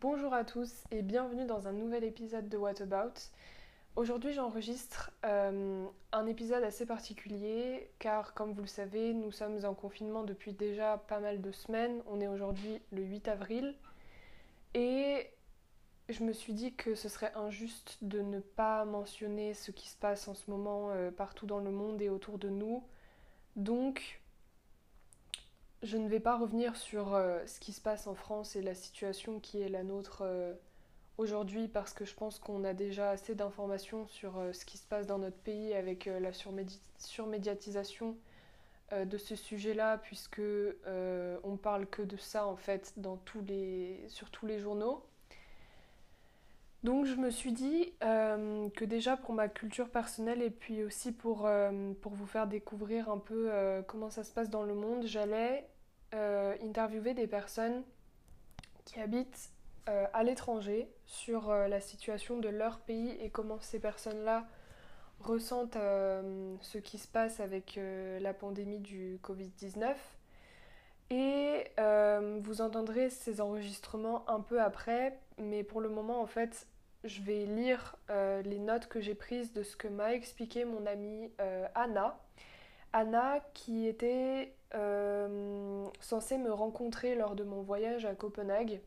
Bonjour à tous et bienvenue dans un nouvel épisode de What About. Aujourd'hui j'enregistre euh, un épisode assez particulier car comme vous le savez nous sommes en confinement depuis déjà pas mal de semaines. On est aujourd'hui le 8 avril et je me suis dit que ce serait injuste de ne pas mentionner ce qui se passe en ce moment euh, partout dans le monde et autour de nous. Donc je ne vais pas revenir sur euh, ce qui se passe en France et la situation qui est la nôtre euh, aujourd'hui parce que je pense qu'on a déjà assez d'informations sur euh, ce qui se passe dans notre pays avec la surmédiatisation de ce sujet-là puisque on parle que de ça en fait dans tous les, sur tous les journaux. Donc je me suis dit que déjà pour ma culture personnelle et puis aussi pour, pour vous faire découvrir un peu comment ça se passe dans le monde, j'allais euh, interviewer des personnes qui habitent euh, à l'étranger sur euh, la situation de leur pays et comment ces personnes-là ressentent ce qui se passe avec la pandémie du Covid-19. Et vous entendrez ces enregistrements un peu après, mais pour le moment, en fait, je vais lire les notes que j'ai prises de ce que m'a expliqué mon amie Anna. Anna qui était euh, censée me rencontrer lors de mon voyage à Copenhague.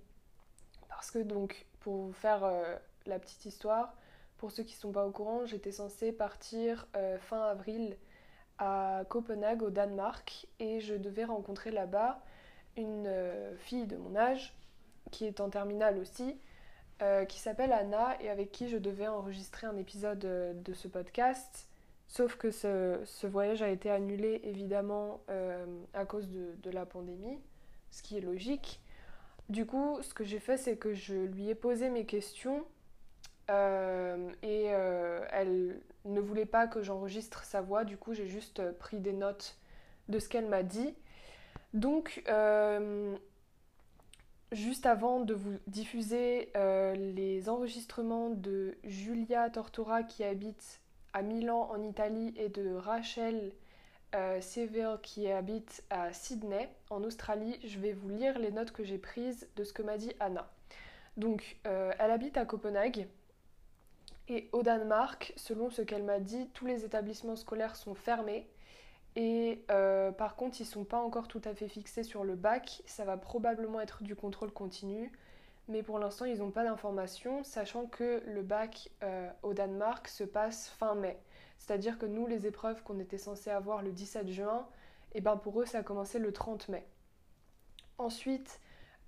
Parce que donc, pour vous faire euh, la petite histoire, pour ceux qui ne sont pas au courant, j'étais censée partir euh, fin avril à Copenhague au Danemark et je devais rencontrer là-bas une fille de mon âge qui est en terminale aussi, qui s'appelle Anna et avec qui je devais enregistrer un épisode de ce podcast Sauf que ce, voyage a été annulé évidemment euh, à cause de, la pandémie, ce qui est logique. Du coup, ce que j'ai fait, c'est que je lui ai posé mes questions euh, et euh, elle ne voulait pas que j'enregistre sa voix. Du coup, j'ai juste pris des notes de ce qu'elle m'a dit. Donc, juste avant de vous diffuser les enregistrements de Julia Tortora qui habite à Milan en Italie et de Rachel euh, qui habite à Sydney en Australie, je vais vous lire les notes que j'ai prises de ce que m'a dit Anna. Donc, euh, elle habite à Copenhague et au Danemark, selon ce qu'elle m'a dit, tous les établissements scolaires sont fermés. Et euh, par contre, ils ne sont pas encore tout à fait fixés sur le bac. Ça va probablement être du contrôle continu mais pour l'instant ils n'ont pas d'informations, sachant que le bac euh, au Danemark se passe fin mai. C'est-à-dire que nous, les épreuves qu'on était censé avoir le 17 juin, et eh ben pour eux ça a commencé le 30 mai. Ensuite,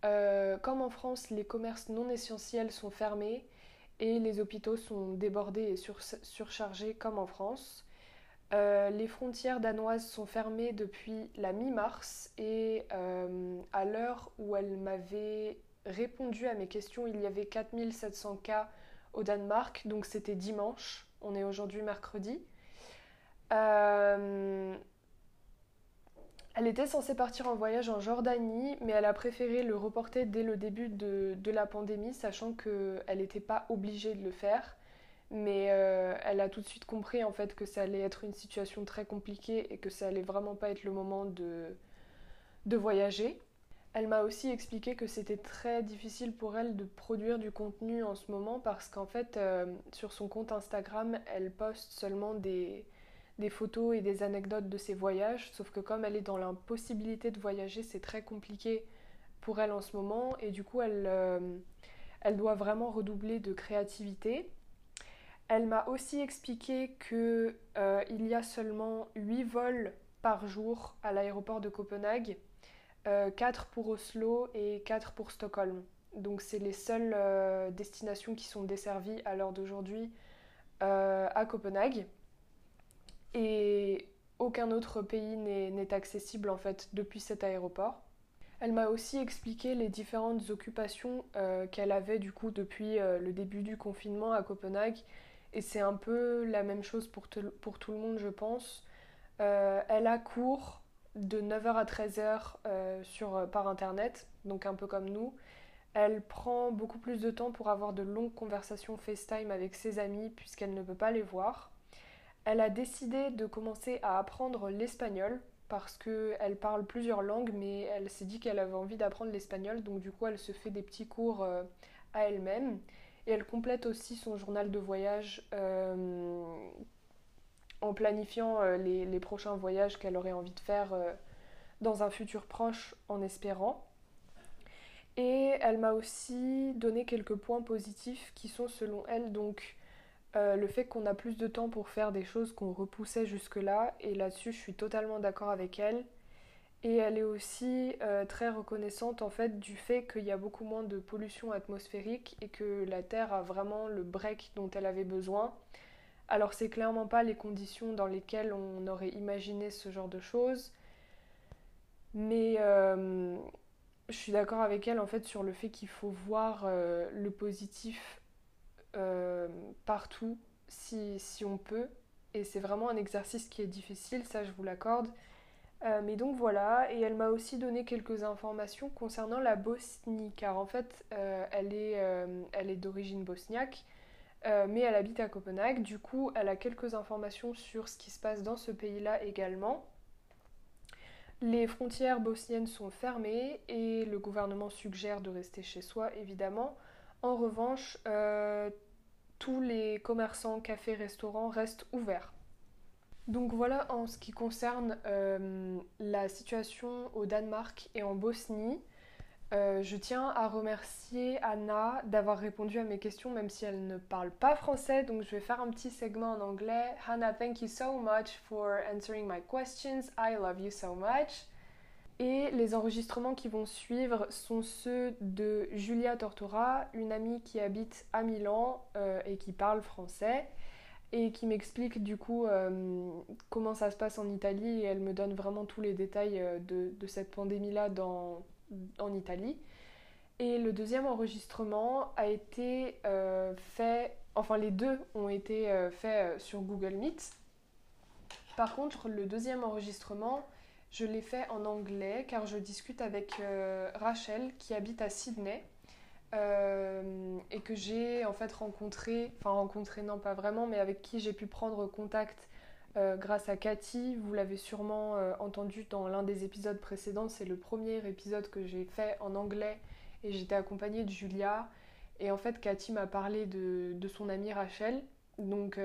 euh, comme en France, les commerces non essentiels sont fermés et les hôpitaux sont débordés et surchargés comme en France. Euh, les frontières danoises sont fermées depuis la mi-mars et à l'heure où elle m'avait répondu à mes questions. Il y avait 4700 cas au Danemark, donc c'était dimanche. On est aujourd'hui mercredi. Euh, elle était censée partir en voyage en Jordanie, mais elle a préféré le reporter dès le début de, la pandémie, sachant qu'elle n'était pas obligée de le faire. Mais euh, elle a tout de suite compris en fait que ça allait être une situation très compliquée et que ça allait vraiment pas être le moment de, de voyager. Elle m'a aussi expliqué que c'était très difficile pour elle de produire du contenu en ce moment parce qu'en fait, euh, sur son compte Instagram, elle poste seulement des, photos et des anecdotes de ses voyages. Sauf que comme elle est dans l'impossibilité de voyager, c'est très compliqué pour elle en ce moment. Et du coup, elle, euh, elle doit vraiment redoubler de créativité. Elle m'a aussi expliqué qu'il euh, y a seulement 8 vols par jour à l'aéroport de Copenhague 4 euh, pour Oslo et 4 pour Stockholm. Donc c'est les seules euh, destinations qui sont desservies à l'heure d'aujourd'hui euh, à Copenhague. Et aucun autre pays n'est accessible en fait depuis cet aéroport. Elle m'a aussi expliqué les différentes occupations qu'elle avait du coup depuis le début du confinement à Copenhague. Et c'est un peu la même chose pour, pour, tout le monde je pense. elle a cours de 9h à 13h euh, sur, euh, par internet, donc un peu comme nous. Elle prend beaucoup plus de temps pour avoir de longues conversations FaceTime avec ses amis puisqu'elle ne peut pas les voir. Elle a décidé de commencer à apprendre l'espagnol parce qu'elle parle plusieurs langues, mais elle s'est dit qu'elle avait envie d'apprendre l'espagnol, donc du coup elle se fait des petits cours euh, à elle-même. Et elle complète aussi son journal de voyage euh, en planifiant euh, les, prochains voyages qu'elle aurait envie de faire dans un futur proche en espérant. Et elle m'a aussi donné quelques points positifs qui sont selon elle donc euh, le fait qu'on a plus de temps pour faire des choses qu'on repoussait jusque-là. Et là-dessus, je suis totalement d'accord avec elle. Et elle est aussi euh, très reconnaissante en fait du fait qu'il y a beaucoup moins de pollution atmosphérique et que la Terre a vraiment le break dont elle avait besoin. Alors c'est clairement pas les conditions dans lesquelles on aurait imaginé ce genre de choses. Mais euh, je suis d'accord avec elle en fait sur le fait qu'il faut voir le positif euh, partout si, si, on peut. Et c'est vraiment un exercice qui est difficile, ça je vous l'accorde. Euh, mais donc voilà, et elle m'a aussi donné quelques informations concernant la Bosnie, car en fait euh, elle est, elle est d'origine bosniaque, mais elle habite à Copenhague. Du coup, elle a quelques informations sur ce qui se passe dans ce pays-là également. Les frontières bosniennes sont fermées et le gouvernement suggère de rester chez soi, évidemment. En revanche, euh, tous les commerçants, cafés, restaurants restent ouverts. Donc voilà en ce qui concerne euh, la situation au Danemark et en Bosnie. Euh, je tiens à remercier Anna d'avoir répondu à mes questions, même si elle ne parle pas français. Donc je vais faire un petit segment en anglais. Hannah, thank you so much for answering my questions. I love you so much. Et les enregistrements qui vont suivre sont ceux de Julia Tortora, une amie qui habite à Milan euh, et qui parle français et qui m'explique du coup euh, comment ça se passe en Italie et elle me donne vraiment tous les détails euh, de, cette pandémie-là en Italie. Et le deuxième enregistrement a été fait, enfin les deux ont été faits sur Google Meet. Par contre, le deuxième enregistrement je l'ai fait en anglais car je discute avec euh, Rachel qui habite à Sydney euh, et que j'ai en fait rencontré, enfin rencontré non pas vraiment, mais avec qui j'ai pu prendre contact euh, grâce à Cathy. Vous l'avez sûrement entendu dans l'un des épisodes précédents, c'est le premier épisode que j'ai fait en anglais et j'étais accompagnée de Julia. Et en fait, Cathy m'a parlé de, de, son amie Rachel. Donc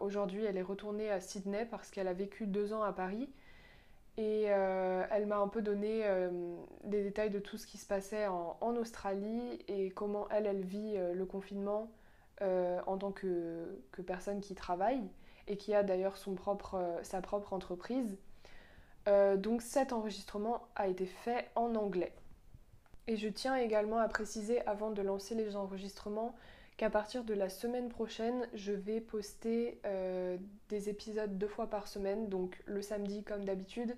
aujourd'hui, elle est retournée à Sydney parce qu'elle a vécu deux ans à Paris. Et euh, elle m'a un peu donné euh, des détails de tout ce qui se passait en, Australie et comment elle, vit euh, le confinement en tant que, personne qui travaille et qui a d'ailleurs propre, sa propre entreprise. donc cet enregistrement a été fait en anglais. Et je tiens également à préciser avant de lancer les enregistrements qu'à partir de la semaine prochaine, je vais poster euh, des épisodes deux fois par semaine, donc le samedi comme d'habitude,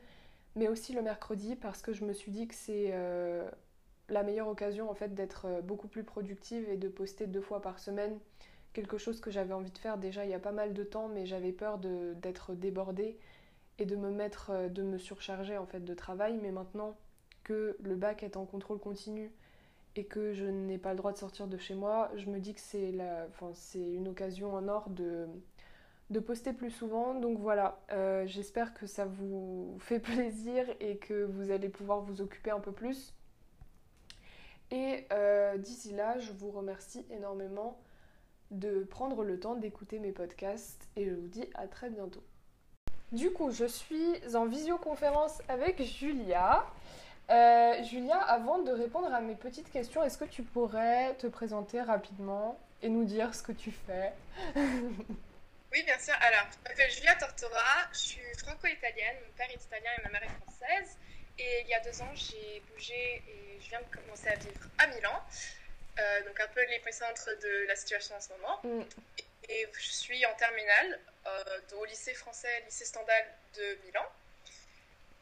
mais aussi le mercredi parce que je me suis dit que c'est euh, la meilleure occasion en fait d'être euh, beaucoup plus productive et de poster deux fois par semaine. Quelque chose que j'avais envie de faire déjà il y a pas mal de temps, mais j'avais peur d'être débordée et de me mettre, de me surcharger en fait de travail. Mais maintenant que le bac est en contrôle continu, et que je n'ai pas le droit de sortir de chez moi, je me dis que c'est enfin, une occasion en or de, de poster plus souvent. Donc voilà, euh, j'espère que ça vous fait plaisir et que vous allez pouvoir vous occuper un peu plus. Et euh, d'ici là, je vous remercie énormément de prendre le temps d'écouter mes podcasts et je vous dis à très bientôt. Du coup, je suis en visioconférence avec Julia. Euh, Julia, avant de répondre à mes petites questions, est-ce que tu pourrais te présenter rapidement et nous dire ce que tu fais Oui, bien sûr. Alors, je m'appelle Julia Tortora, je suis franco-italienne, mon père est italien et ma mère est française. Et il y a deux ans, j'ai bougé et je viens de commencer à vivre à Milan. Euh, donc un peu l'épicentre de la situation en ce moment. Mm. Et, je suis en terminale euh, au lycée français, lycée Stendhal de Milan.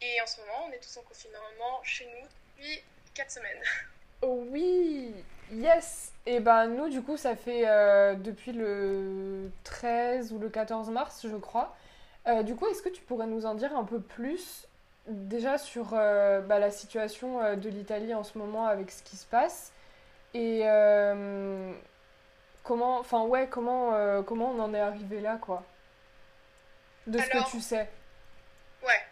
Et en ce moment, on est tous en confinement chez nous depuis 4 semaines. Oui Yes Et ben nous, du coup, ça fait euh, depuis le 13 ou le 14 mars, je crois. Euh, du coup, est-ce que tu pourrais nous en dire un peu plus déjà sur euh, bah, la situation de l'Italie en ce moment avec ce qui se passe? Et comment, enfin ouais, comment, comment on en est arrivé là, quoi? De ce que tu sais. Ouais.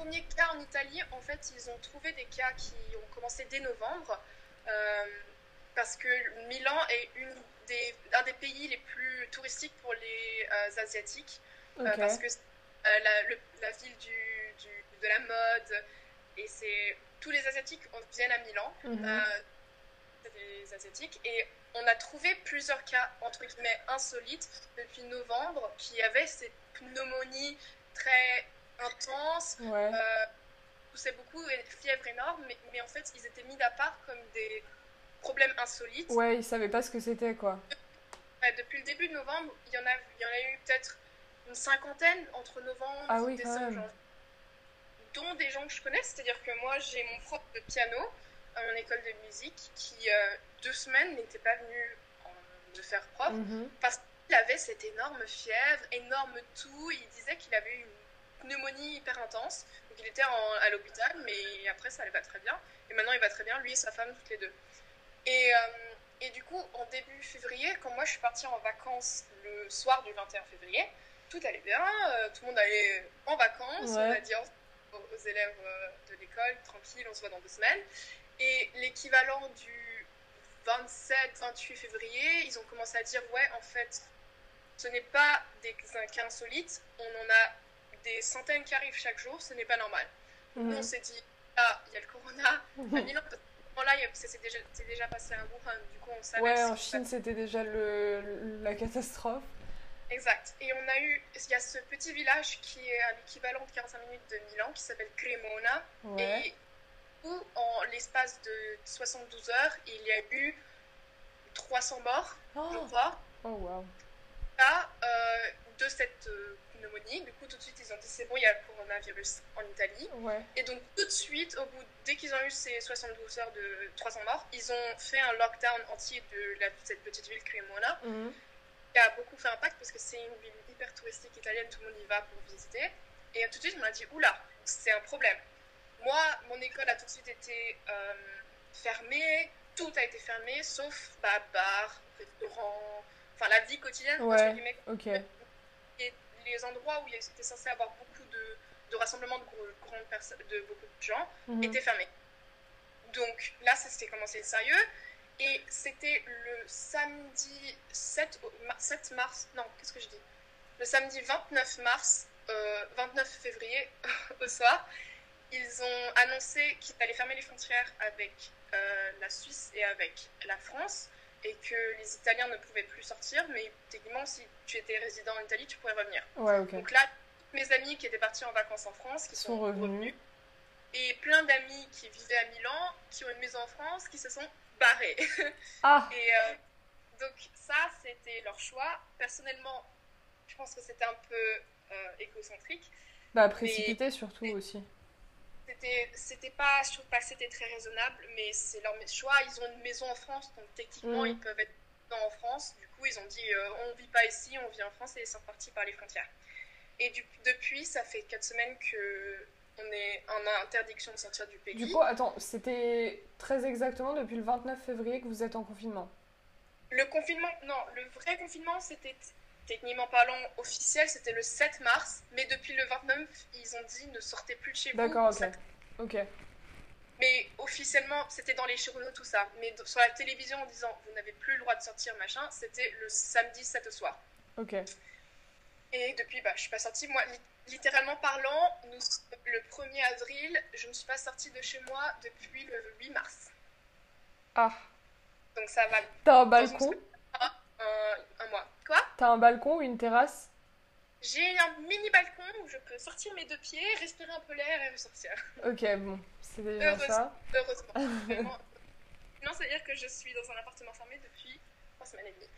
Premiers cas en Italie, en fait, ils ont trouvé des cas qui ont commencé dès novembre, euh, parce que Milan est une des, un des pays les plus touristiques pour les euh, Asiatiques, euh, parce que la, la, ville du, du, de la mode, et c'est tous les Asiatiques viennent à Milan, mhm. des Asiatiques, et on a trouvé plusieurs cas, entre guillemets, insolites depuis novembre, qui avaient ces pneumonies très intense, ouais. euh, beaucoup, et fièvre énorme, mais, mais, en fait, ils étaient mis à part comme des problèmes insolites. Ouais, ils savaient pas ce que c'était, quoi. depuis le début de novembre, il y en a, il y en a eu peut-être une cinquantaine entre novembre ah, oui, et décembre, dont des gens que je connais, c'est-à-dire que moi, j'ai mon prof de piano à mon école de musique qui, euh, deux semaines, n'était pas venu de faire prof mm-hmm. parce qu'il avait cette énorme fièvre, énorme tout. Il disait qu'il avait eu une pneumonie hyper intense. Donc il était à l'hôpital, mais après ça allait pas très bien. Et maintenant il va très bien, lui et sa femme, toutes les deux. Et, euh, et du coup, en début février, quand moi je suis partie en vacances le soir du 21 février, tout allait bien, euh, tout le monde allait en vacances, on a dit aux, élèves euh, de l'école, tranquille, on se voit dans deux semaines. Et l'équivalent du 27-28 février, ils ont commencé à dire, ouais, en fait, ce n'est pas des cas insolites, on en a des centaines qui arrivent chaque jour, ce n'est pas normal. Mhm. on s'est dit, ah, il y a le corona à Milan. Là, c'est déjà, déjà, passé à Wuhan, du coup on savait. Ouais, en Chine c'était déjà le, la catastrophe. Exact. Et on a eu, il y a ce petit village qui est à l'équivalent de 45 minutes de Milan, qui s'appelle Cremona. Et où, en l'espace de 72 heures, il y a eu 300 morts, je oh. crois. Oh, wow. Là, euh, de cette euh, pneumonie. Du coup, tout de suite, ils ont dit c'est bon, il y a le coronavirus en Italie. Et donc, tout de suite, au bout, dès qu'ils ont eu ces 72 heures de 300 morts, ils ont fait un lockdown entier de la, cette petite ville Cremona, mhm. qui a beaucoup fait impact parce que c'est une ville hyper touristique italienne, tout le monde y va pour visiter. Et tout de suite, on m'a dit oula, c'est un problème. Moi, mon école a tout de suite été euh, fermée, tout a été fermé, sauf bah, bar, restaurant, enfin la vie quotidienne. Ouais, ok les endroits où il était censé avoir beaucoup de, de rassemblements de, grandes de beaucoup de gens mhm. étaient fermés. Donc là, ça s'était commencé sérieux. Et c'était le samedi 7, 7 mars, non, qu'est-ce que je dis? Le samedi 29 mars, 29 euh, février au soir, ils ont annoncé qu'ils allaient fermer les frontières avec euh, la Suisse et avec la France et que les Italiens ne pouvaient plus sortir, mais techniquement, si tu étais résident en Italie, tu pourrais revenir. Donc là, mes amis qui étaient partis en vacances en France, qui sont, revenus. et plein d'amis qui vivaient à Milan, qui ont une maison en France, qui se sont barrés. Ah. et euh, donc ça, c'était leur choix. Personnellement, je pense que c'était un peu euh, égocentrique. Bah, précipité surtout aussi c'était pas, je trouve pas que c'était très raisonnable, mais c'est leur choix. Ils ont une maison en France, donc techniquement, mm. ils peuvent être en France. Du coup, ils ont dit euh, on vit pas ici, on vit en France et ils sont partis par les frontières. Et du, depuis, ça fait 4 semaines que on est en interdiction de sortir du pays. Du coup, attends, c'était très exactement depuis le 29 février que vous êtes en confinement? Le confinement, non, le vrai confinement, c'était techniquement parlant officiel, c'était le 7 mars, mais depuis le 29, ils ont dit ne sortez plus de chez vous. D'accord, ok. Mais officiellement, c'était dans les journaux, tout ça. Mais sur la télévision, en disant vous n'avez plus le droit de sortir, machin, c'était le samedi 7 soir. Ok. Et depuis, bah, je suis pas sortie. Moi, littéralement parlant, nous, le 1er avril, je ne suis pas sortie de chez moi depuis le 8 mars. Ah. Donc ça va. T'as un balcon? un, mois. Quoi T'as un balcon ou une terrasse? J'ai un mini balcon où je peux sortir mes deux pieds, respirer un peu l'air et ressortir. Ok, bon, c'est déjà ça. Heureusement. non, c'est-à-dire que je suis dans un appartement fermé depuis trois semaines et demie.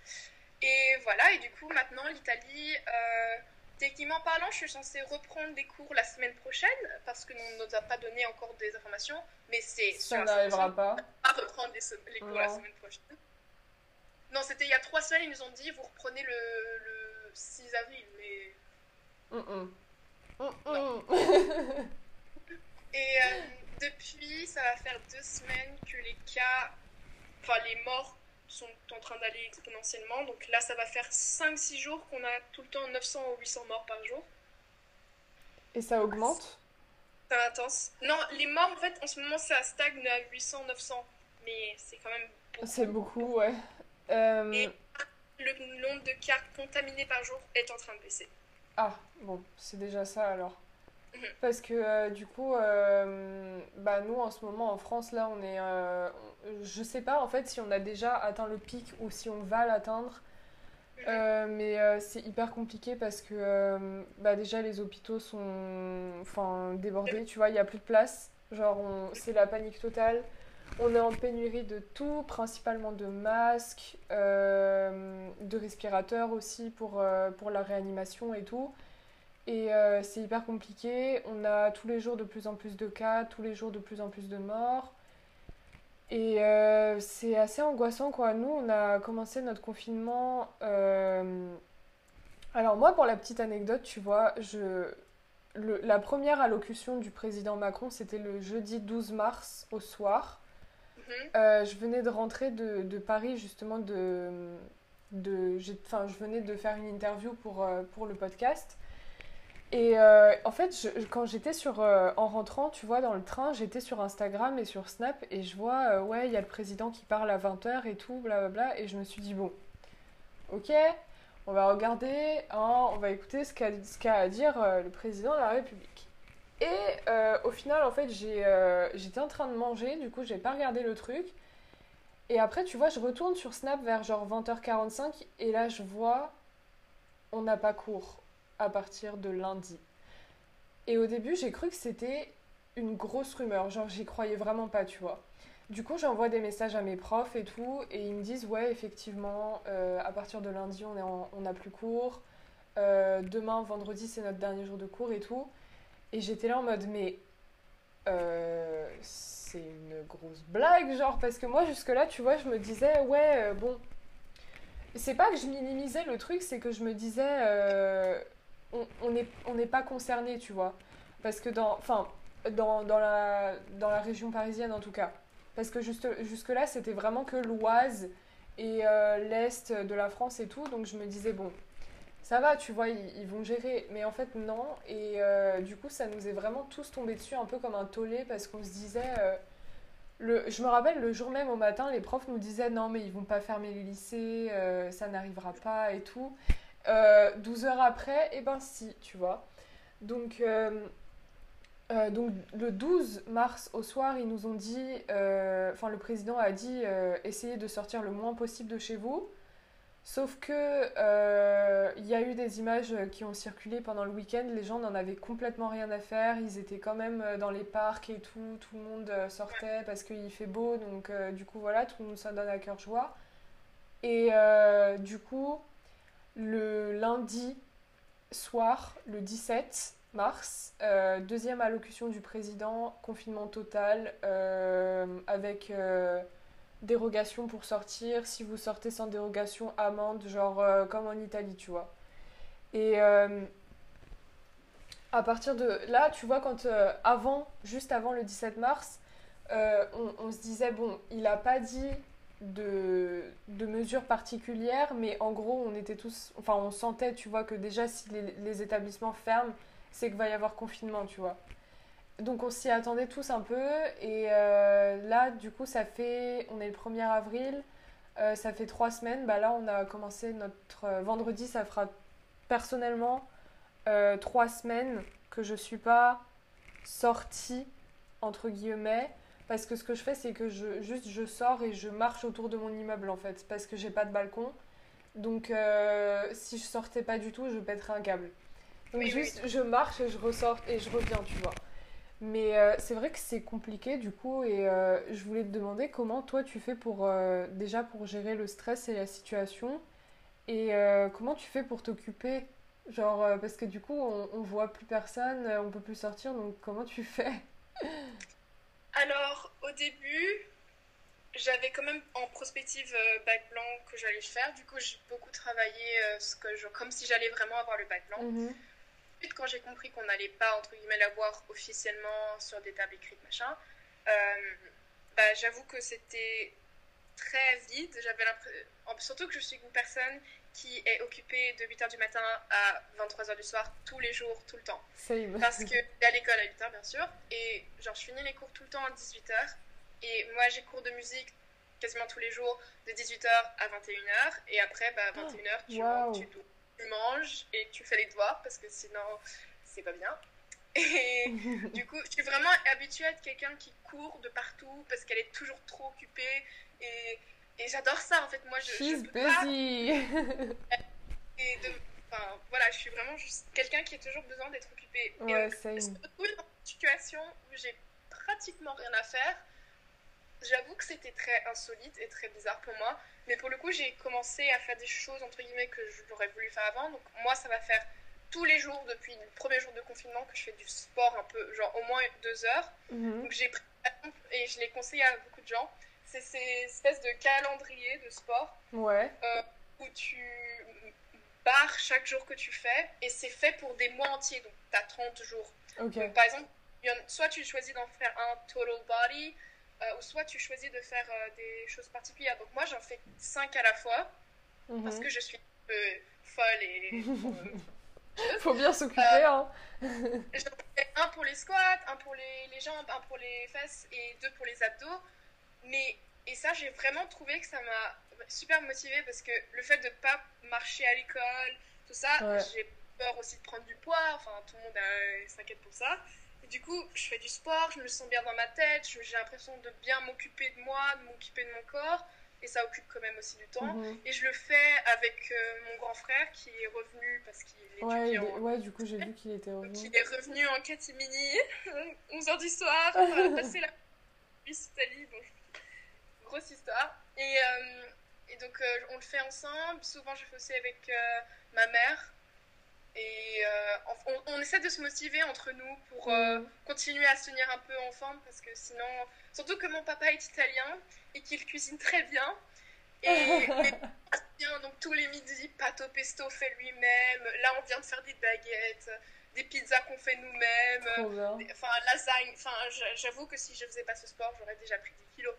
Et voilà, et du coup, maintenant, l'Italie, euh, techniquement parlant, je suis censée reprendre des cours la semaine prochaine parce que nous ne nous a pas donné encore des informations, mais c'est. Ça n'arrivera pas. À reprendre les, cours la semaine prochaine. Non, c'était il y a trois semaines, ils nous ont dit vous reprenez le, le 6 avril, mais. Et euh, depuis, ça va faire deux semaines que les cas, enfin les morts sont en train d'aller exponentiellement. Donc là, ça va faire 5-6 jours qu'on a tout le temps 900 ou 800 morts par jour. Et ça augmente? C'est intense. Non, les morts, en fait, en ce moment, ça stagne à 800, 900. Mais c'est quand même beaucoup. C'est beaucoup, ouais. Euh, Et le nombre de cas contaminés par jour est en train de baisser. Ah, bon, c'est déjà ça alors. Mhm. Parce que euh, du coup, euh, bah, nous en ce moment en France, là, on est. je sais pas en fait si on a déjà atteint le pic ou si on va l'atteindre. Euh, mais euh, c'est hyper compliqué parce que euh, bah déjà les hôpitaux sont enfin, débordés, tu vois, il n'y a plus de place. Genre, c'est la panique totale. On est en pénurie de tout, principalement de masques, de respirateurs aussi pour, pour la réanimation et tout. Et c'est hyper compliqué. On a tous les jours de plus en plus de cas, tous les jours de plus en plus de morts. Et euh, c'est assez angoissant, quoi. Nous, on a commencé notre confinement. Euh, alors, moi, pour la petite anecdote, tu vois, je... la première allocution du président Macron, c'était le jeudi 12 mars au soir. Euh, je venais de rentrer de, Paris, justement, de. enfin, je venais de faire une interview pour, pour le podcast. Et euh, en fait, quand j'étais sur euh, en rentrant, tu vois, dans le train, j'étais sur Instagram et sur Snap et je vois, euh, ouais, il y a le président qui parle à 20h et tout, blablabla. Et je me suis dit, bon, ok, on va regarder, hein, on va écouter ce qu'a à dire le président de la République. Et au final, en fait, j'étais en train de manger, du coup, j'ai pas regardé le truc. Et après, tu vois, je retourne sur Snap vers genre 20h45 et là, je vois, on n'a pas cours à partir de lundi. Et au début, j'ai cru que c'était une grosse rumeur, genre j'y croyais vraiment pas, tu vois. Du coup, j'envoie des messages à mes profs et tout, et ils me disent ouais, effectivement, euh, à partir de lundi, on n'a plus cours. Euh, demain, vendredi, c'est notre dernier jour de cours et tout. Et j'étais là en mode mais euh, c'est une grosse blague, genre parce que moi jusque là, tu vois, je me disais ouais, bon, c'est pas que je minimisais le truc, c'est que je me disais on n'est on pas concerné, tu vois. Parce que dans, enfin, dans, dans, la, dans la région parisienne en tout cas. Parce que jusque-là, c'était vraiment que l'Oise et euh, l'Est de la France et tout. Donc je me disais, bon, ça va, tu vois, ils, vont gérer. Mais en fait, non. Et euh, du coup, ça nous est vraiment tous tombé dessus un peu comme un tollé parce qu'on se disait. Euh, le, je me rappelle le jour même au matin, les profs nous disaient non, mais ils vont pas fermer les lycées, ça n'arrivera pas et tout. 12 euh, heures après, et eh ben si, tu vois. Donc, euh, euh, donc le 12 mars au soir, ils nous ont dit, enfin le président a dit, essayez de sortir le moins possible de chez vous. Sauf que il y a eu des images qui ont circulé pendant le week-end, les gens n'en avaient complètement rien à faire, ils étaient quand même dans les parcs et tout, tout le monde sortait parce qu'il fait beau, donc du coup voilà, tout le monde s'en donne à cœur joie. Et du coup, le lundi soir, le 17 mars, euh, deuxième allocution du président, confinement total, euh, avec euh, dérogation pour sortir. Si vous sortez sans dérogation, amende, genre comme en Italie, tu vois. Et à partir de là, tu vois, quand avant, juste avant le 17 mars, on, se disait, bon, il n'a pas dit de, de, mesures particulières, mais en gros, on était tous, enfin, on sentait, tu vois, que déjà, si les, établissements ferment, c'est qu'il va y avoir confinement, tu vois. Donc, on s'y attendait tous un peu, et euh, là, du coup, ça fait, on est le 1er avril, euh, ça fait trois semaines, bah là, on a commencé notre euh, vendredi, ça fera personnellement trois semaines que je suis pas sortie, entre guillemets, parce que ce que je fais, c'est que je, juste je sors et je marche autour de mon immeuble en fait, parce que j'ai pas de balcon. Donc si je sortais pas du tout, je pèterais un câble. Donc juste je marche et je ressors et je reviens, tu vois. Mais euh, c'est vrai que c'est compliqué du coup et euh, je voulais te demander comment toi tu fais pour déjà pour gérer le stress et la situation et comment tu fais pour t'occuper? Genre parce que du coup on, on voit plus personne, on peut plus sortir donc comment tu fais? Alors, au début, j'avais quand même en prospective euh, bac blanc que j'allais faire. Du coup, j'ai beaucoup travaillé euh, ce que je, comme si j'allais vraiment avoir le bac blanc. Mhm. Ensuite, quand j'ai compris qu'on n'allait pas, entre guillemets, l'avoir officiellement sur des tables écrites, machin, euh, bah, j'avoue que c'était très vide. J'avais surtout que je suis une personne qui est occupée de 8h du matin à 23h du soir tous les jours, tout le temps. Parce que à l'école à 8h bien sûr et genre je finis les cours tout le temps à 18h et moi j'ai cours de musique quasiment tous les jours de 18h à 21h et après bah, 21h tu, tu manges et tu fais les devoirs parce que sinon c'est pas bien. Et du coup, je suis vraiment habituée à être quelqu'un qui court de partout parce qu'elle est toujours trop occupée. Et, et j'adore ça en fait. Moi, je. She's busy! et de, enfin, voilà, je suis vraiment juste quelqu'un qui a toujours besoin d'être occupé. Ouais, et je me retrouve dans une situation où j'ai pratiquement rien à faire. J'avoue que c'était très insolite et très bizarre pour moi. Mais pour le coup, j'ai commencé à faire des choses entre guillemets que j'aurais voulu faire avant. Donc, moi, ça va faire tous les jours depuis le premier jour de confinement que je fais du sport un peu, genre au moins deux heures. Mhm. Donc j'ai pris et je l'ai conseillé à beaucoup de gens. C'est ces espèces de calendrier de sport ouais. Euh, où tu barres chaque jour que tu fais et c'est fait pour des mois entiers. Donc tu as 30 jours. par exemple, soit tu choisis d'en faire un total body euh, ou soit tu choisis de faire euh, des choses particulières. Donc moi j'en fais 5 à la fois parce mhm. que je suis un peu folle et. Faut bien s'occuper, euh, hein. un pour les squats, un pour les, les, jambes, un pour les fesses et deux pour les abdos. Mais, et ça, j'ai vraiment trouvé que ça m'a super motivée parce que le fait de pas marcher à l'école, tout ça, j'ai peur aussi de prendre du poids. Enfin, tout le monde euh, s'inquiète pour ça. Du coup, je fais du sport, je me sens bien dans ma tête, j'ai l'impression de bien m'occuper de moi, de m'occuper de mon corps et ça occupe quand même aussi du temps. Mhm. Et je le fais avec euh, mon grand frère qui est revenu parce qu'il est ouais, ouais, du coup j'ai vu qu'il était revenu. il est revenu en catimini, 11h du soir, a passé la Italie, bon, grosse histoire. Et, euh, et donc euh, on le fait ensemble, souvent je fais aussi avec ma mère. Et on, on, essaie de se motiver entre nous pour mhm. continuer à se tenir un peu en forme parce que sinon, surtout que mon papa est italien, et qu'il cuisine très bien. Et bien, donc tous les midis, pâte au pesto fait lui-même. Là, on vient de faire des baguettes, des pizzas qu'on fait nous-mêmes. Enfin, lasagne. Enfin, j'avoue que si je faisais pas ce sport, j'aurais déjà pris 10 kilos.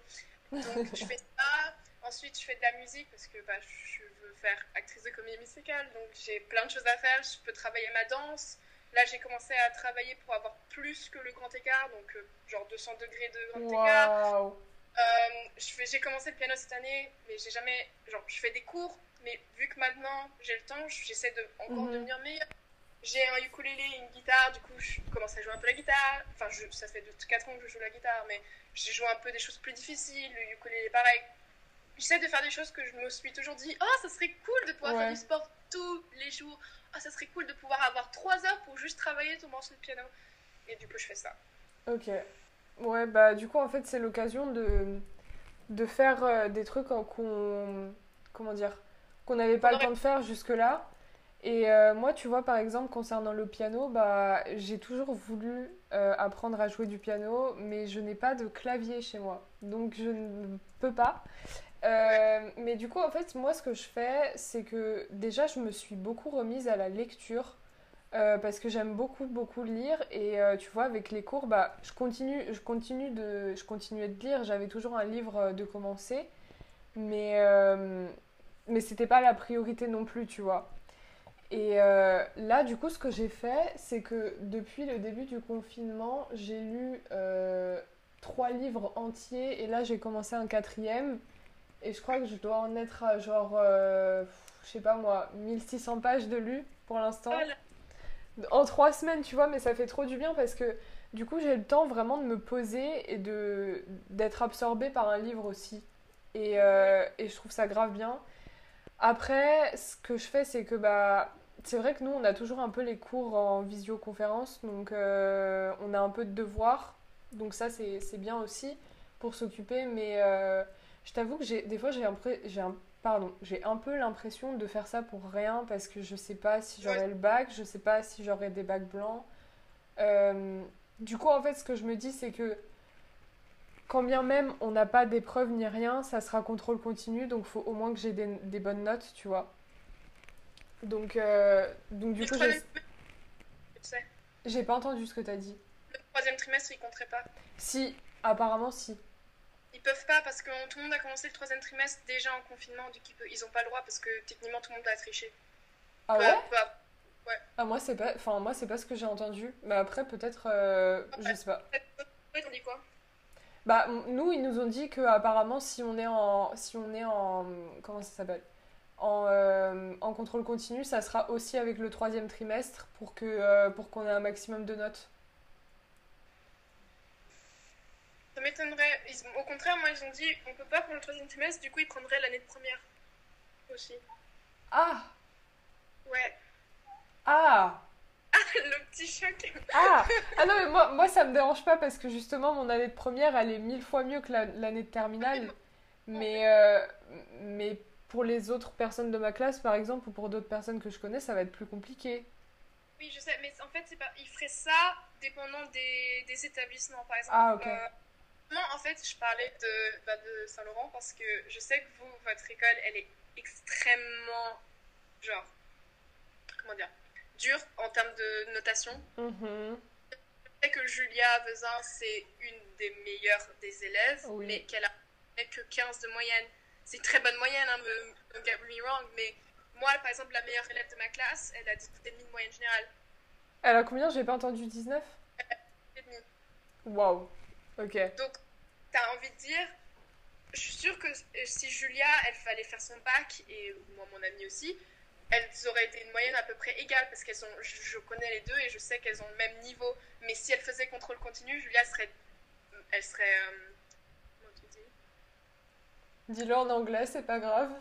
Donc, je fais ça. Ensuite, je fais de la musique parce que bah, je veux faire actrice de comédie musicale. Donc, j'ai plein de choses à faire. Je peux travailler ma danse. Là, j'ai commencé à travailler pour avoir plus que le grand écart. Donc, euh, genre 200 degrés de grand écart. Euh, j'ai commencé le piano cette année, mais j'ai jamais. Genre, je fais des cours, mais vu que maintenant j'ai le temps, j'essaie de encore mhm. devenir meilleure. J'ai un ukulélé et une guitare, du coup, je commence à jouer un peu la guitare. Enfin, je, ça fait de 4 ans que je joue la guitare, mais j'ai joué un peu des choses plus difficiles. Le ukulélé, pareil. J'essaie de faire des choses que je me suis toujours dit Oh, ça serait cool de pouvoir faire du sport tous les jours. Oh, ça serait cool de pouvoir avoir 3 heures pour juste travailler ton morceau de piano. Et du coup, je fais ça. Ok. Ouais, bah du coup, en fait, c'est l'occasion de, de faire euh, des trucs qu'on. Comment dire Qu'on n'avait pas le temps de faire jusque-là. Et euh, moi, tu vois, par exemple, concernant le piano, bah, j'ai toujours voulu euh, apprendre à jouer du piano, mais je n'ai pas de clavier chez moi. Donc, je ne peux pas. Mais du coup, en fait, moi, ce que je fais, c'est que déjà, je me suis beaucoup remise à la lecture. Euh, parce que j'aime beaucoup beaucoup lire. Et euh, tu vois avec les cours bah je continue je continue de je continuais de lire. J'avais toujours un livre euh, de commencer. Mais mais c'était pas la priorité non plus tu vois. Et là du coup ce que j'ai fait c'est que depuis le début du confinement j'ai lu trois livres entiers. Et là j'ai commencé un quatrième et je crois que je dois en être à genre je sais pas moi 1600 pages de lu pour l'instant oh en trois semaines, tu vois, mais ça fait trop du bien parce que du coup, j'ai le temps vraiment de me poser et de d'être absorbée par un livre aussi. Et, euh, et, je trouve ça grave bien. Après, ce que je fais, c'est que bah, c'est vrai que nous, on a toujours un peu les cours en visioconférence, donc euh, on a un peu de devoirs. Donc ça, c'est bien aussi pour s'occuper. Mais euh, je t'avoue que des fois, j'ai un, un Pardon, j'ai un peu l'impression de faire ça pour rien parce que je sais pas si j'aurai le bac, je sais pas si j'aurai des bacs blancs. Euh, du coup, en fait, ce que je me dis, c'est que quand bien même on n'a pas d'épreuve ni rien, ça sera contrôle continu, donc faut au moins que j'ai des, bonnes notes, tu vois. Donc, euh, donc du coup, j'ai pas entendu ce que tu as dit. Le troisième trimestre, il compterait pas Si, apparemment, si. Ils peuvent pas parce que tout le monde a commencé le troisième trimestre déjà en confinement, du coup ils ont pas le droit parce que techniquement tout le monde a triché. Ah ouais bah, ouais. Ah moi c'est pas, enfin moi c'est pas ce que j'ai entendu. Mais après peut-être, euh, je sais pas. T'en dis quoi? Bah nous ils nous ont dit que apparemment si on est en, si on est en, comment ça s'appelle, en, euh, en contrôle continu, ça sera aussi avec le troisième trimestre pour que, euh, pour qu'on ait un maximum de notes. Ça m'étonnerait. Au contraire, moi ils ont dit on peut pas pour le troisième trimestre, du coup ils prendraient l'année de première aussi. Ah, Ouais. ah. le petit choc. Ah! Ah non, mais moi, moi ça me dérange pas parce que justement mon année de première elle est mille fois mieux que la- l'année de terminale. Mais, euh, mais pour les autres personnes de ma classe par exemple ou pour d'autres personnes que je connais, ça va être plus compliqué. Oui, je sais, mais en fait, pas... ils feraient ça dépendant des, des établissements, par exemple. Ah, ok. Euh, en fait, je parlais de, bah, de Saint-Laurent parce que je sais que vous, votre école, elle est extrêmement, genre, comment dire, dure en termes de notation. Mhm. Je sais que Julia Vezin, c'est une des meilleures des élèves, Oui. mais qu'elle a que 15 de moyenne. C'est une très bonne moyenne, hein, me, don't get me wrong, mais moi, par exemple, la meilleure élève de ma classe, elle a 18,5 de moyenne générale. Elle a combien? J'ai pas entendu 19? 18,5. Waouh. Ok. Donc, t'as envie de dire, je suis sûre que si Julia, elle fallait faire son bac, et moi, mon amie aussi, elles auraient été une moyenne à peu près égale, parce qu'elles ont, je, je connais les deux et je sais qu'elles ont le même niveau. Mais si elle faisait contrôle continu, Julia serait, elle serait, euh, comment tu dis? Dis-le en anglais, c'est pas grave.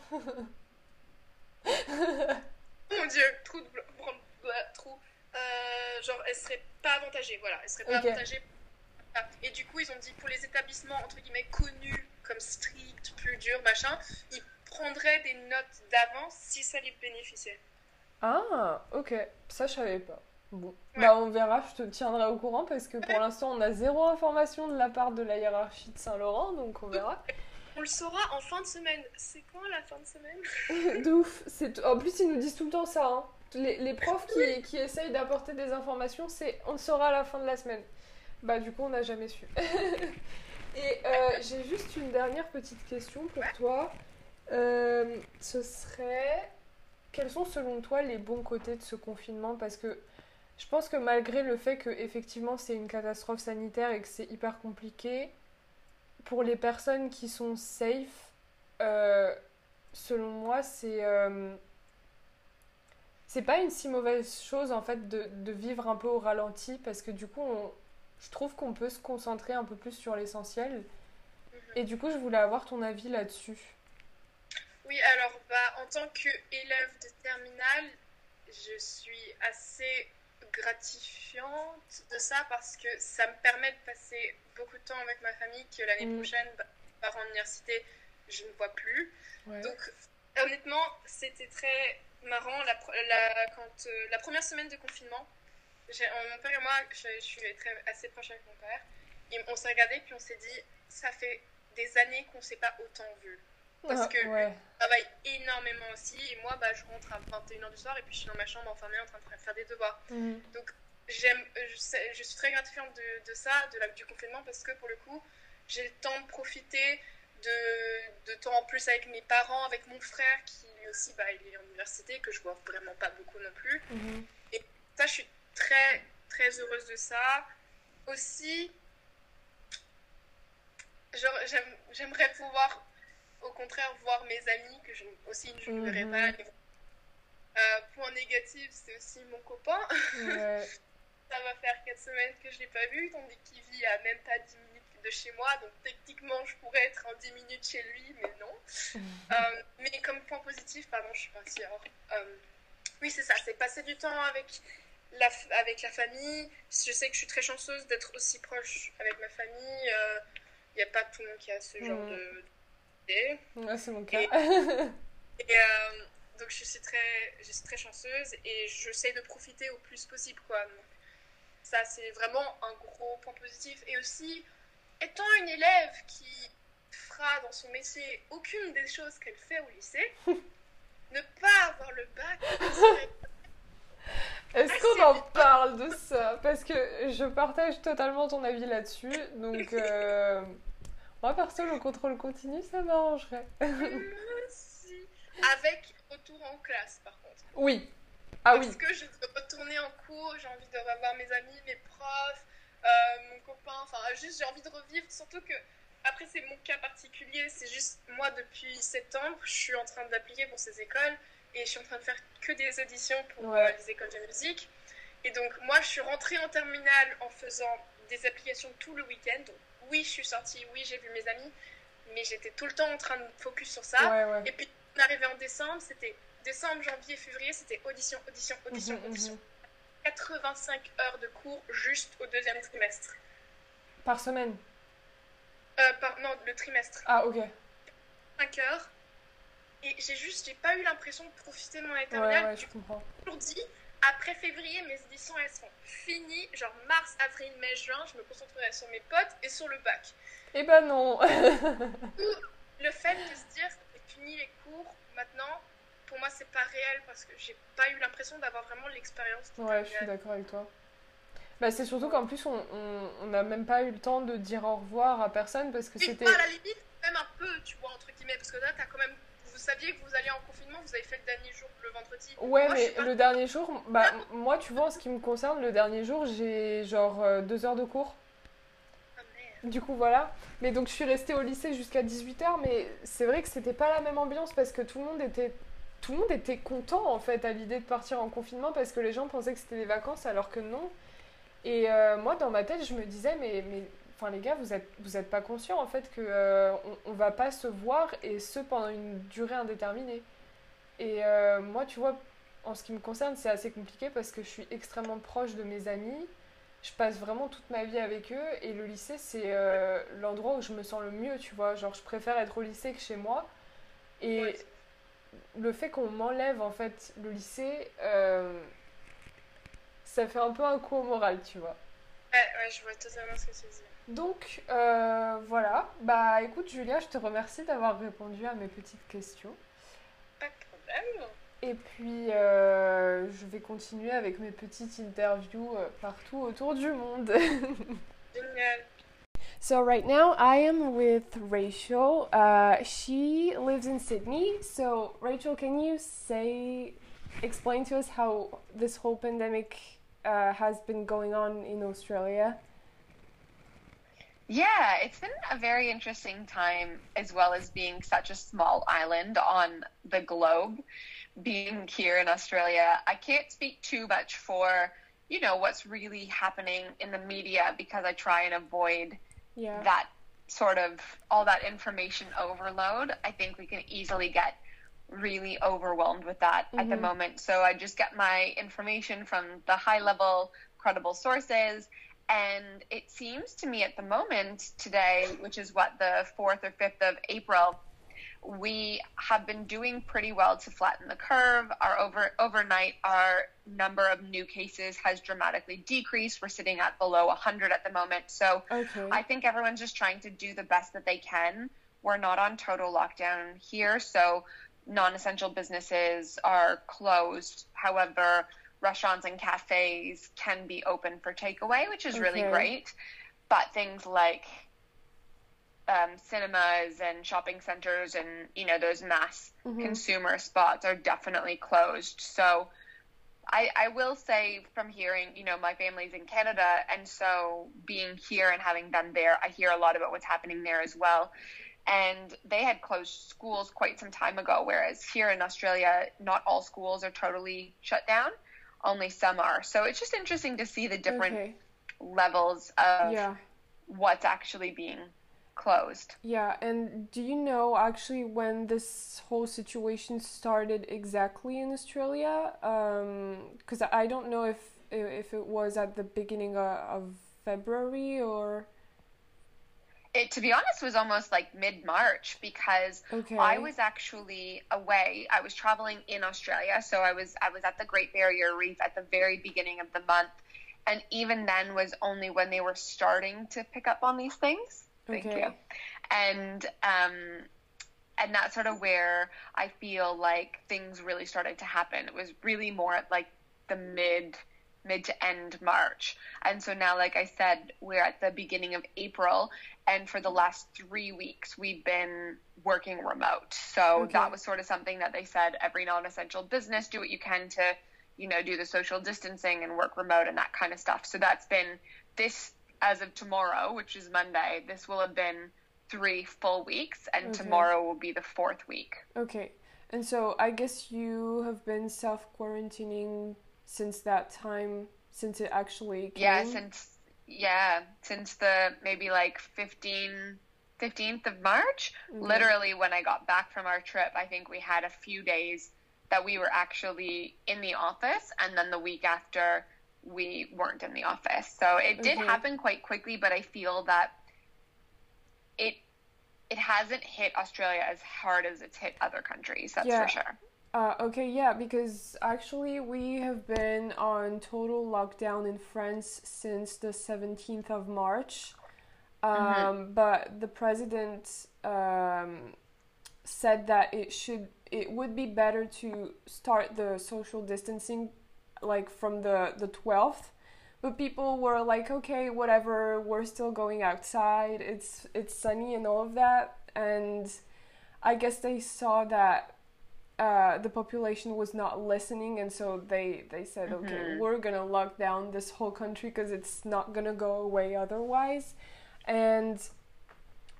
Mon Dieu, trou de trou. Euh, genre, elle serait pas avantagée, voilà, elle serait pas Ok. avantagée. Et du coup, ils ont dit pour les établissements entre guillemets connus comme strict, plus dur, machin, ils prendraient des notes d'avance si ça les bénéficiait. Ah, ok. Ça, je savais pas. Bon. Ouais. Bah, on verra, je te tiendrai au courant parce que pour l'instant, on a zéro information de la part de la hiérarchie de Saint-Laurent, donc on verra. On le saura en fin de semaine. C'est quand la fin de semaine? De ouf. C'est... En plus, ils nous disent tout le temps ça. hein. Les, les profs qui, qui essayent d'apporter des informations, c'est on le saura à la fin de la semaine. Bah, du coup, on n'a jamais su. Et euh, j'ai juste une dernière petite question pour toi. Euh, ce serait. Quels sont selon toi les bons côtés de ce confinement? Parce que je pense que malgré le fait que effectivement c'est une catastrophe sanitaire et que c'est hyper compliqué, pour les personnes qui sont safe, euh, selon moi, c'est c'est pas une si mauvaise chose en fait de, de vivre un peu au ralenti parce que du coup, on- je trouve qu'on peut se concentrer un peu plus sur l'essentiel. Et du coup, je voulais avoir ton avis là-dessus. Oui, alors bah, en tant qu'élève de terminale, je suis assez gratifiante de ça parce que ça me permet de passer beaucoup de temps avec ma famille que l'année Mm. prochaine, bah, par en université, je ne vois plus. Ouais. Donc honnêtement, c'était très marrant la, pro- la- quand, euh, la première semaine de confinement. Mon père et moi, je, je suis très, assez proche avec mon père. Et on s'est regardé puis on s'est dit, ça fait des années qu'on s'est pas autant vu. parce que- ouais. travaille énormément aussi et moi bah, je rentre à 21h du soir et puis je suis dans ma chambre enfermée en train de faire des devoirs. Mhm. J'aime, euh, je, suis très gratifiante de, de ça, de la, du confinement parce que pour le coup j'ai le temps de profiter de, de temps en plus avec mes parents, avec mon frère qui lui aussi bah, il est en université que je vois vraiment pas beaucoup non plus. Mhm. Ça je suis très très heureuse de ça. Aussi, j'aimerais pouvoir au contraire voir mes amis que je, aussi je ne verrai Mhm. pas. Euh, point négatif, c'est aussi mon copain. Ouais. Ça va faire 4 semaines que je l'ai pas vu, tandis qu'il vit à même pas 10 minutes de chez moi. Donc techniquement, je pourrais être en 10 minutes chez lui, mais non. Euh, mais comme point positif, pardon, je suis partie hors. Euh, oui, c'est ça, c'est passer du temps avec la, avec la famille. Je sais que je suis très chanceuse d'être aussi proche avec ma famille. Il n'y a pas tout le monde qui a ce genre Mhm. de. d'idée. Ouais, c'est mon cas. Et- Et euh, donc je suis très, je suis très chanceuse et j'essaie de profiter au plus possible quoi. Donc, ça c'est vraiment un gros point positif. Et aussi, étant une élève qui fera dans son métier aucune des choses qu'elle fait au lycée, ne pas avoir le bac, Est-ce qu'on en parle de ça? Parce que je partage totalement ton avis là-dessus. Donc, euh, Moi, perso, le contrôle continu, ça m'arrangerait. Avec retour en classe, par contre. Oui. Ah Parce oui. que je veux retourner en cours, j'ai envie de revoir mes amis, mes profs, euh, mon copain, enfin, juste j'ai envie de revivre. Surtout que, après, c'est mon cas particulier, c'est juste moi, depuis septembre, je suis en train d'appliquer pour ces écoles et je suis en train de faire que des auditions pour Ouais. euh, les écoles de musique. Et donc, moi, je suis rentrée en terminale en faisant des applications tout le week-end. Donc, oui, je suis sortie, oui, j'ai vu mes amis, mais j'étais tout le temps en train de focus sur ça. Ouais, ouais. Et puis, on arrivé en décembre, c'était décembre, janvier, février, c'était audition, audition, audition, Mhm, audition. mhm. 85 heures de cours juste au deuxième trimestre. Par semaine? Euh, par, non, le trimestre. Ah, ok. 5 heures. Et j'ai juste, j'ai pas eu l'impression de profiter de mon année Ouais, ouais, je comprends. toujours dit, après février, mes auditions, elles seront finies. Genre mars, avril, mai, juin, je me concentrerai sur mes potes et sur le bac. Eh ben non. Le fait de se dire, j'ai fini les cours, maintenant, pour moi, c'est pas réel parce que j'ai pas eu l'impression d'avoir vraiment l'expérience. ouais, je suis d'accord avec toi. Bah, c'est surtout qu'en plus, on n'a même pas eu le temps de dire au revoir à personne parce que c'était. à la limite, même un peu, tu vois, entre guillemets, parce que là, t'as quand même. Vous saviez que vous alliez en confinement, vous avez fait le dernier jour le vendredi. Ouais, Moi, mais pas- le dernier jour, bah, moi, tu vois, en ce qui me concerne, le dernier jour, j'ai genre euh, deux heures de cours. Ah, merde. Du coup, voilà. Mais donc, je suis restée au lycée jusqu'à 18h, mais c'est vrai que c'était pas la même ambiance parce que tout le monde était. Tout le monde était content en fait à l'idée de partir en confinement parce que les gens pensaient que c'était des vacances alors que non. Et euh, moi, dans ma tête, je me disais, mais, mais enfin, les gars, vous êtes, vous êtes pas conscients en fait que euh, on, on va pas se voir et ce pendant une durée indéterminée. Et euh, moi, tu vois, en ce qui me concerne, c'est assez compliqué parce que je suis extrêmement proche de mes amis. Je passe vraiment toute ma vie avec eux et le lycée, c'est euh, l'endroit où je me sens le mieux, tu vois. Genre, je préfère être au lycée que chez moi. Et Ouais. le fait qu'on m'enlève en fait le lycée, euh, ça fait un peu un coup au moral, tu vois. Ouais, ouais, je vois totalement ce que tu dis. Donc euh, voilà, bah écoute Julia, je te remercie d'avoir répondu à mes petites questions. Pas de problème. Et puis euh, je vais continuer avec mes petites interviews euh, partout autour du monde. Génial. So right now I am with Rachel. Uh, she lives in Sydney. So Rachel, can you say, explain to us how this whole pandemic uh, has been going on in Australia? Yeah, it's been a very interesting time, as well as being such a small island on the globe. Being here in Australia, I can't speak too much for, you know, what's really happening in the media because I try and avoid Yeah. that sort of all that information overload. I think we can easily get really overwhelmed with that at the Mhm. moment. So I just get my information from the high level, credible sources. And it seems to me at the moment today, which is what the 4th or 5th of April, we have been doing pretty well to flatten the curve. Our over overnight, our number of new cases has dramatically decreased. We're sitting at below 100 at the moment. So Okay. I think everyone's just trying to do the best that they can. We're not on total lockdown here, so non essential businesses are closed. However, restaurants and cafes can be open for takeaway, which is really great. But things like um, cinemas and shopping centers and you know those mass Mhm. consumer spots are definitely closed. So I, I will say from hearing, you know, my family's in Canada, and so being here and having been there, I hear a lot about what's happening there as well. And they had closed schools quite some time ago, whereas here in Australia, not all schools are totally shut down, only some are. So it's just interesting to see the different Okay. levels of Yeah. what's actually being closed. Yeah, and do you know actually when this whole situation started exactly in Australia? Um, because I don't know if if it was at the beginning of February or It, to be honest, was almost like mid March because okay. I was actually away. I was traveling in Australia, so I was I was at the Great Barrier Reef at the very beginning of the month, and even then was only when they were starting to pick up on these things. Thank Okay. you. And um, and that's sort of where I feel like things really started to happen. It was really more at like the mid mid to end March. And so now, like I said, we're at the beginning of April. And for the last three weeks, we've been working remote. So okay. that was sort of something that they said every non essential business, do what you can to, you know, do the social distancing and work remote and that kind of stuff. So that's been this, as of tomorrow, which is Monday, this will have been three full weeks. And okay. tomorrow will be the fourth week. Okay. And so I guess you have been self quarantining since that time, since it actually came? Yeah, since yeah, since the maybe like 15 15th of March. Mm-hmm. Literally when I got back from our trip, I think we had a few days that we were actually in the office and then the week after we weren't in the office. So it did mm-hmm. happen quite quickly, but I feel that it it hasn't hit Australia as hard as it's hit other countries. That's yeah. for sure. Uh, okay, yeah, because actually we have been on total lockdown in France since the 17th of March. Um, mm-hmm. But the president um, said that it should, it would be better to start the social distancing like from the the 12th. But people were like, okay, whatever, we're still going outside. It's it's sunny and all of that, and I guess they saw that uh, the population was not listening, and so they they said, mm-hmm. okay, we're gonna lock down this whole country because it's not gonna go away otherwise, and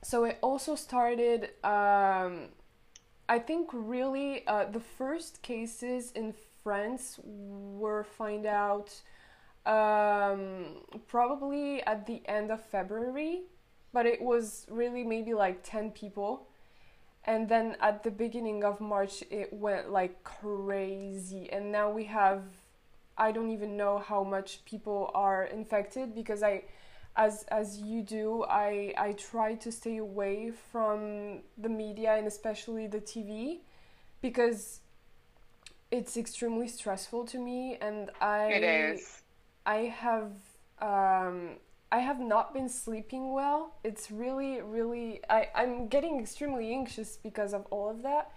so it also started. Um, I think really uh, the first cases in France were find out um, probably at the end of February, but it was really maybe like ten people and then at the beginning of March it went like crazy. And now we have I don't even know how much people are infected because I as as you do I I try to stay away from the media and especially the TV because it's extremely stressful to me. And I it is. I have um I have not been sleeping well. It's really, really, I, I'm getting extremely anxious because of all of that.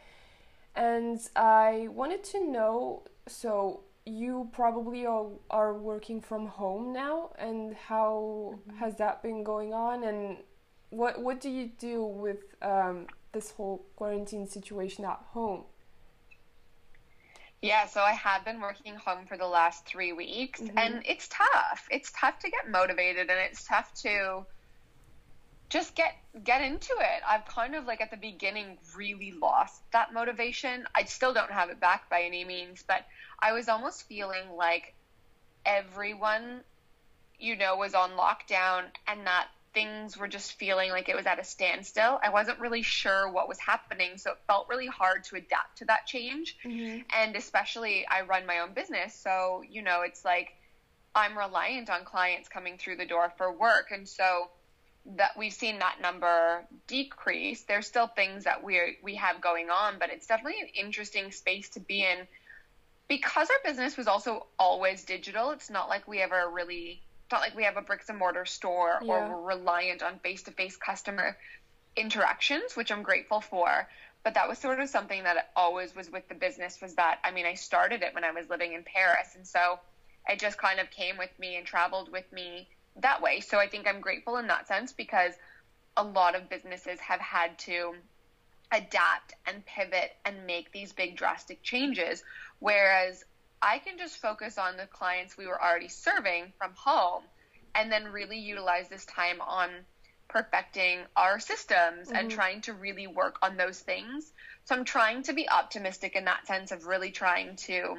And I wanted to know so, you probably are, are working from home now, and how mm-hmm. has that been going on? And what, what do you do with um, this whole quarantine situation at home? Yeah, so I have been working home for the last three weeks, mm-hmm. and it's tough. It's tough to get motivated, and it's tough to just get get into it. I've kind of like at the beginning really lost that motivation. I still don't have it back by any means, but I was almost feeling like everyone, you know, was on lockdown, and that things were just feeling like it was at a standstill. I wasn't really sure what was happening, so it felt really hard to adapt to that change. Mm-hmm. And especially, I run my own business, so you know, it's like I'm reliant on clients coming through the door for work, and so that we've seen that number decrease. There's still things that we we have going on, but it's definitely an interesting space to be in because our business was also always digital. It's not like we ever really it's not like we have a bricks and mortar store yeah. or we're reliant on face to face customer interactions, which I'm grateful for. But that was sort of something that always was with the business was that, I mean, I started it when I was living in Paris. And so it just kind of came with me and traveled with me that way. So I think I'm grateful in that sense because a lot of businesses have had to adapt and pivot and make these big drastic changes. Whereas I can just focus on the clients we were already serving from home and then really utilize this time on perfecting our systems mm-hmm. and trying to really work on those things. So I'm trying to be optimistic in that sense of really trying to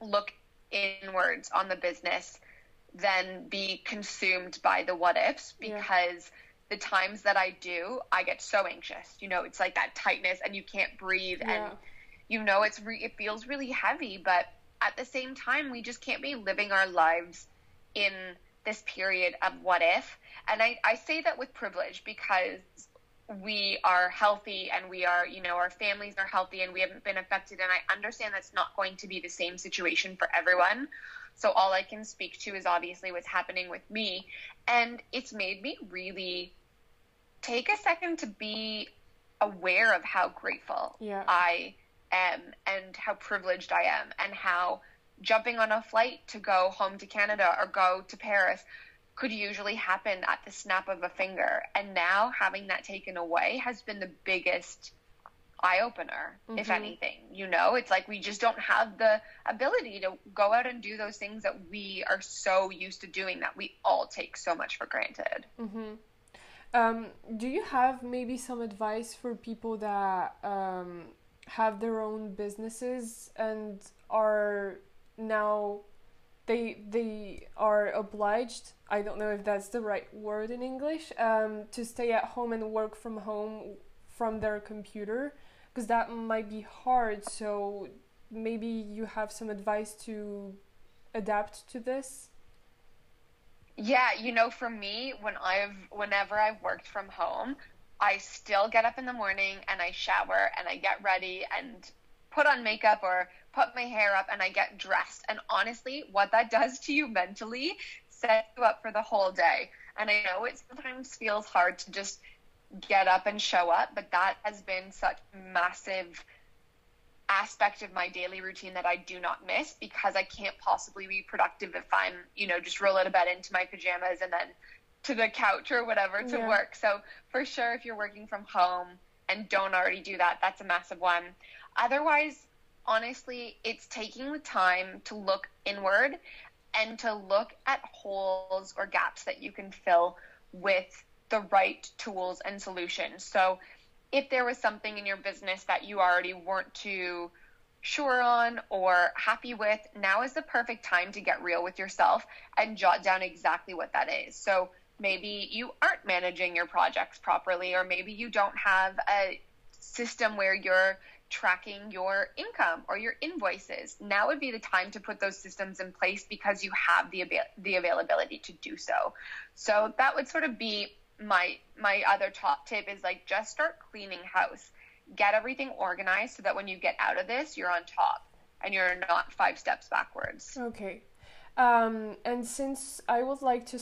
look inwards on the business than be consumed by the what ifs because yeah. the times that I do, I get so anxious. You know, it's like that tightness and you can't breathe yeah. and you know it's re- it feels really heavy but at the same time we just can't be living our lives in this period of what if. And I, I say that with privilege because we are healthy and we are you know our families are healthy and we haven't been affected. And i understand that's not going to be the same situation for everyone. So all i can speak to is obviously what's happening with me. And it's made me really take a second to be aware of how grateful yeah. i am and how privileged I am and how jumping on a flight to go home to Canada or go to Paris could usually happen at the snap of a finger. And now having that taken away has been the biggest eye opener, mm-hmm. if anything. You know, it's like we just don't have the ability to go out and do those things that we are so used to doing that we all take so much for granted. Mm-hmm. Um, do you have maybe some advice for people that um, have their own businesses and are now they they are obliged i don't know if that's the right word in english um, to stay at home and work from home from their computer because that might be hard. So maybe you have some advice to adapt to this? Yeah you know for me when i've whenever i've worked from home i still get up in the morning and i shower and i get ready and put on makeup or put my hair up and I get dressed. And honestly, what that does to you mentally sets you up for the whole day. And I know it sometimes feels hard to just get up and show up, but that has been such massive aspect of my daily routine that I do not miss because I can't possibly be productive if I'm, you know, just roll out of bed into my pajamas and then to the couch or whatever to yeah. work. So for sure, if you're working from home and don't already do that, that's a massive one. Otherwise, honestly, it's taking the time to look inward and to look at holes or gaps that you can fill with the right tools and solutions. So, if there was something in your business that you already weren't too sure on or happy with, now is the perfect time to get real with yourself and jot down exactly what that is. So, maybe you aren't managing your projects properly, or maybe you don't have a system where you're tracking your income or your invoices. Now would be the time to put those systems in place because you have the avail- the availability to do so. So that would sort of be my my other top tip is like just start cleaning house. Get everything organized so that when you get out of this, you're on top and you're not five steps backwards. Okay. Um, and since I would like to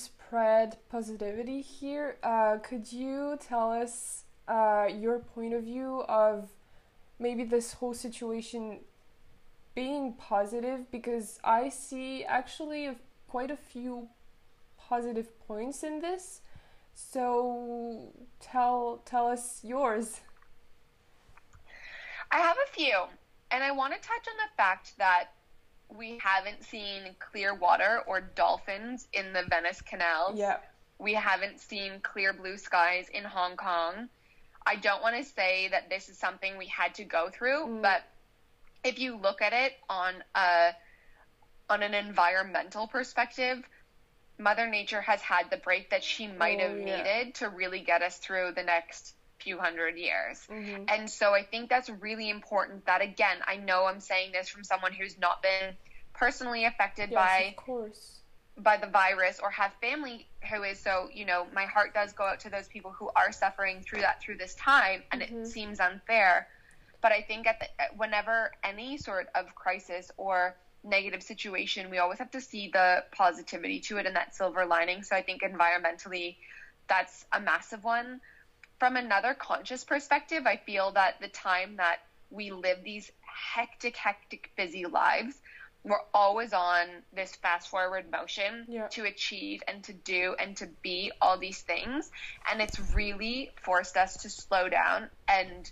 positivity here, uh, could you tell us uh, your point of view of maybe this whole situation being positive because I see actually quite a few positive points in this. So tell tell us yours. I have a few, and I want to touch on the fact that we haven't seen clear water or dolphins in the Venice canals. Yeah. We haven't seen clear blue skies in Hong Kong. I don't want to say that this is something we had to go through, mm. but if you look at it on a on an environmental perspective, Mother Nature has had the break that she might oh, have yeah. needed to really get us through the next few hundred years. Mm-hmm. And so I think that's really important that again, I know I'm saying this from someone who's not been personally affected yes, by of course by the virus or have family who is so you know my heart does go out to those people who are suffering through that through this time and mm-hmm. it seems unfair but i think at the, whenever any sort of crisis or negative situation we always have to see the positivity to it and that silver lining so i think environmentally that's a massive one from another conscious perspective i feel that the time that we live these hectic hectic busy lives we're always on this fast forward motion yeah. to achieve and to do and to be all these things and it's really forced us to slow down and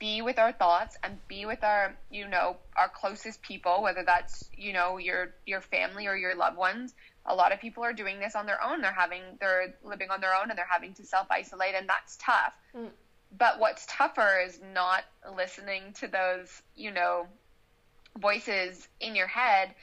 be with our thoughts and be with our you know our closest people whether that's you know your your family or your loved ones a lot of people are doing this on their own they're having they're living on their own and they're having to self isolate and that's tough mm. but what's tougher is not listening to those you know voices in your head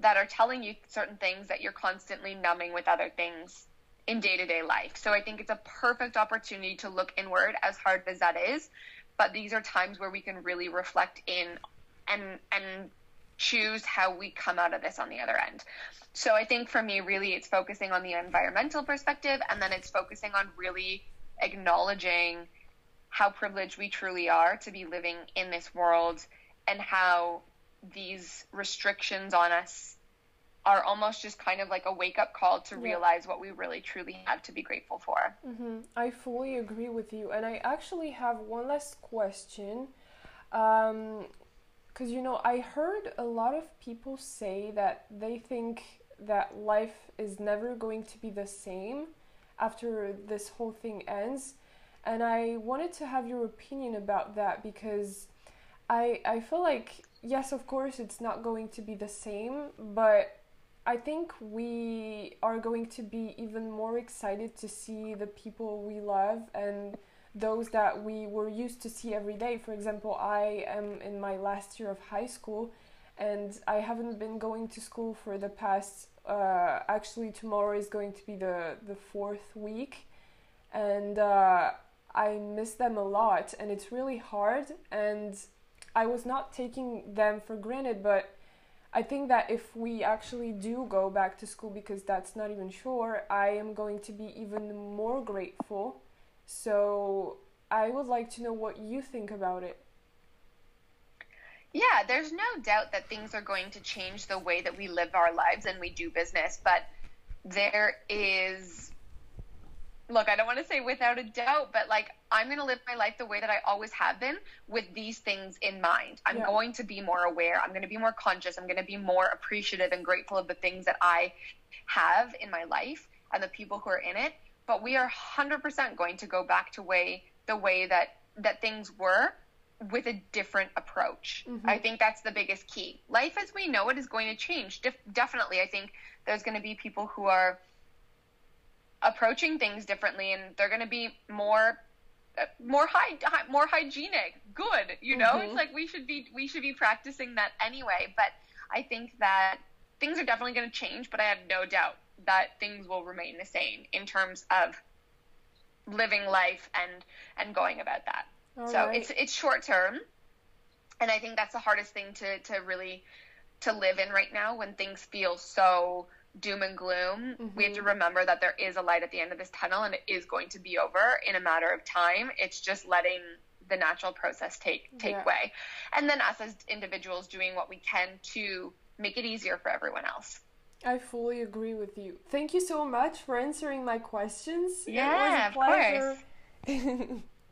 that are telling you certain things that you're constantly numbing with other things in day to day life. So I think it's a perfect opportunity to look inward, as hard as that is. But these are times where we can really reflect in and and choose how we come out of this on the other end. So I think for me, really, it's focusing on the environmental perspective, and then it's focusing on really acknowledging how privileged we truly are to be living in this world and how these restrictions on us are almost just kind of like a wake up call to yeah. realize what we really truly have to be grateful for. Mm-hmm. I fully agree with you. And I actually have one last question. Um, because you know, I heard a lot of people say that they think that life is never going to be the same after this whole thing ends. And I wanted to have your opinion about that because I I feel like yes, of course it's not going to be the same, but I think we are going to be even more excited to see the people we love and those that we were used to see every day. For example, I am in my last year of high school and I haven't been going to school for the past uh, actually tomorrow is going to be the the fourth week and uh, I miss them a lot and it's really hard and I was not taking them for granted but I think that if we actually do go back to school because that's not even sure I am going to be even more grateful so I would like to know what you think about it yeah, there's no doubt that things are going to change the way that we live our lives and we do business, but there is look, I don't want to say without a doubt, but like I'm going to live my life the way that I always have been with these things in mind. I'm yeah. going to be more aware. I'm going to be more conscious. I'm going to be more appreciative and grateful of the things that I have in my life and the people who are in it. But we are 100% going to go back to way the way that that things were with a different approach. Mm-hmm. I think that's the biggest key. Life as we know it is going to change. Def- definitely, I think there's going to be people who are approaching things differently, and they're going to be more uh, more high, more hygienic. Good, you know. Mm-hmm. It's like we should be we should be practicing that anyway. But I think that things are definitely going to change. But I have no doubt that things will remain the same in terms of living life and and going about that. All so right. it's it's short term, and I think that's the hardest thing to to really to live in right now when things feel so doom and gloom. Mm-hmm. We have to mm-hmm. remember that there is a light at the end of this tunnel, and it is going to be over in a matter of time. It's just letting the natural process take take yeah. way, and then us as individuals doing what we can to make it easier for everyone else. I fully agree with you. Thank you so much for answering my questions. Yeah, of course.